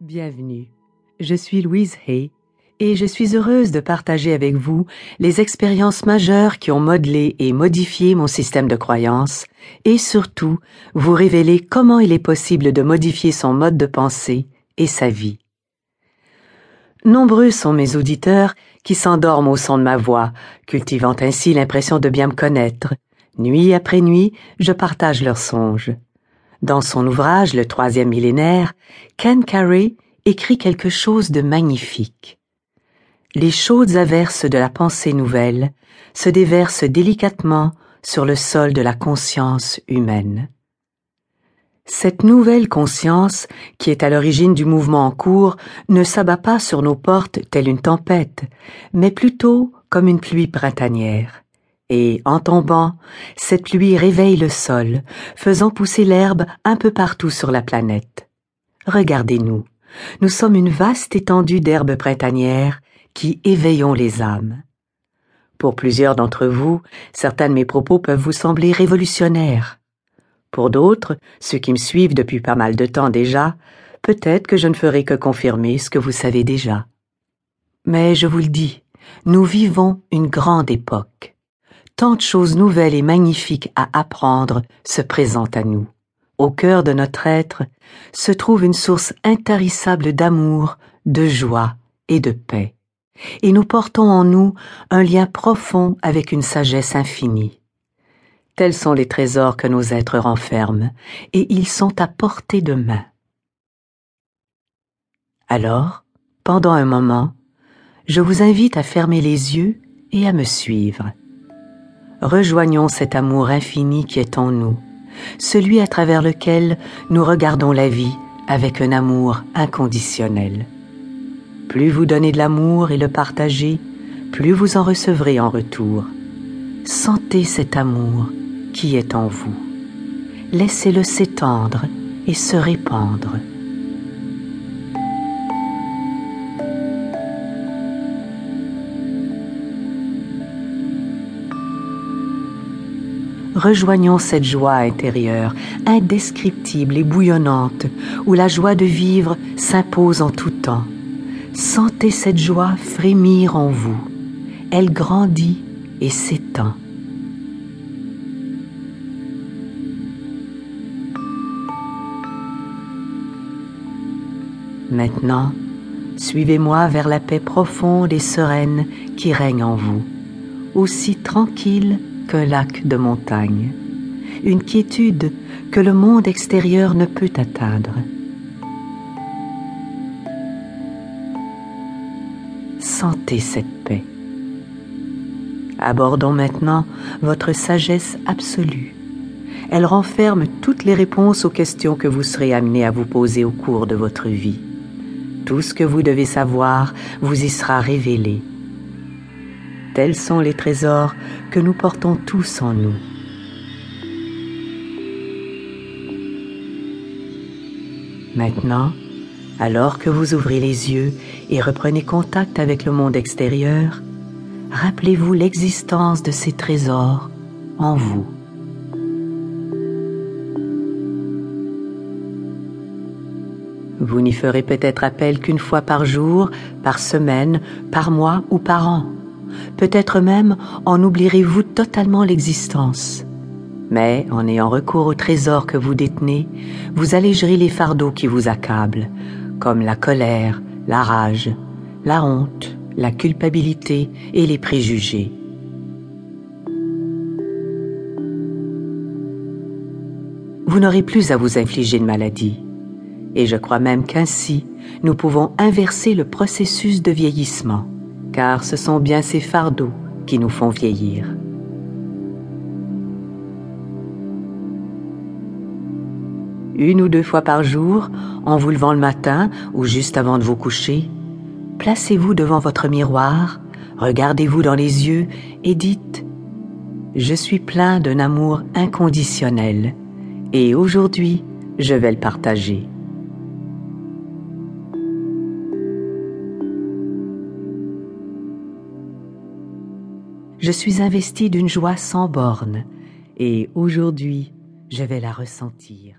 Bienvenue. Je suis Louise Hay et je suis heureuse de partager avec vous les expériences majeures qui ont modelé et modifié mon système de croyance et surtout vous révéler comment il est possible de modifier son mode de pensée et sa vie. Nombreux sont mes auditeurs qui s'endorment au son de ma voix, cultivant ainsi l'impression de bien me connaître. Nuit après nuit, je partage leurs songes. Dans son ouvrage Le troisième millénaire, Ken Carey écrit quelque chose de magnifique. Les chaudes averses de la pensée nouvelle se déversent délicatement sur le sol de la conscience humaine. Cette nouvelle conscience, qui est à l'origine du mouvement en cours, ne s'abat pas sur nos portes telle une tempête, mais plutôt comme une pluie printanière et, en tombant, cette pluie réveille le sol, faisant pousser l'herbe un peu partout sur la planète. Regardez-nous, nous sommes une vaste étendue d'herbes printanières qui éveillons les âmes. Pour plusieurs d'entre vous, certains de mes propos peuvent vous sembler révolutionnaires. Pour d'autres, ceux qui me suivent depuis pas mal de temps déjà, peut-être que je ne ferai que confirmer ce que vous savez déjà. Mais je vous le dis, nous vivons une grande époque tant de choses nouvelles et magnifiques à apprendre se présentent à nous. Au cœur de notre être se trouve une source intarissable d'amour, de joie et de paix, et nous portons en nous un lien profond avec une sagesse infinie. Tels sont les trésors que nos êtres renferment, et ils sont à portée de main. Alors, pendant un moment, je vous invite à fermer les yeux et à me suivre rejoignons cet amour infini qui est en nous, celui à travers lequel nous regardons la vie avec un amour inconditionnel. Plus vous donnez de l'amour et le partagez, plus vous en recevrez en retour. Sentez cet amour qui est en vous. Laissez-le s'étendre et se répandre. Rejoignons cette joie intérieure, indescriptible et bouillonnante, où la joie de vivre s'impose en tout temps. Sentez cette joie frémir en vous. Elle grandit et s'étend. Maintenant, suivez-moi vers la paix profonde et sereine qui règne en vous, aussi tranquille qu'un lac de montagne, une quiétude que le monde extérieur ne peut atteindre. Sentez cette paix. Abordons maintenant votre sagesse absolue. Elle renferme toutes les réponses aux questions que vous serez amené à vous poser au cours de votre vie. Tout ce que vous devez savoir vous y sera révélé Tels sont les trésors que nous portons tous en nous. Maintenant, alors que vous ouvrez les yeux et reprenez contact avec le monde extérieur, rappelez-vous l'existence de ces trésors en vous. Vous n'y ferez peut-être appel qu'une fois par jour, par semaine, par mois ou par an. Peut-être même en oublierez-vous totalement l'existence. Mais en ayant recours au trésor que vous détenez, vous allégerez les fardeaux qui vous accablent, comme la colère, la rage, la honte, la culpabilité et les préjugés. Vous n'aurez plus à vous infliger de maladie. Et je crois même qu'ainsi, nous pouvons inverser le processus de vieillissement car ce sont bien ces fardeaux qui nous font vieillir. Une ou deux fois par jour, en vous levant le matin ou juste avant de vous coucher, placez-vous devant votre miroir, regardez-vous dans les yeux et dites ⁇ Je suis plein d'un amour inconditionnel et aujourd'hui je vais le partager ⁇ je suis investi d'une joie sans bornes, et aujourd'hui je vais la ressentir.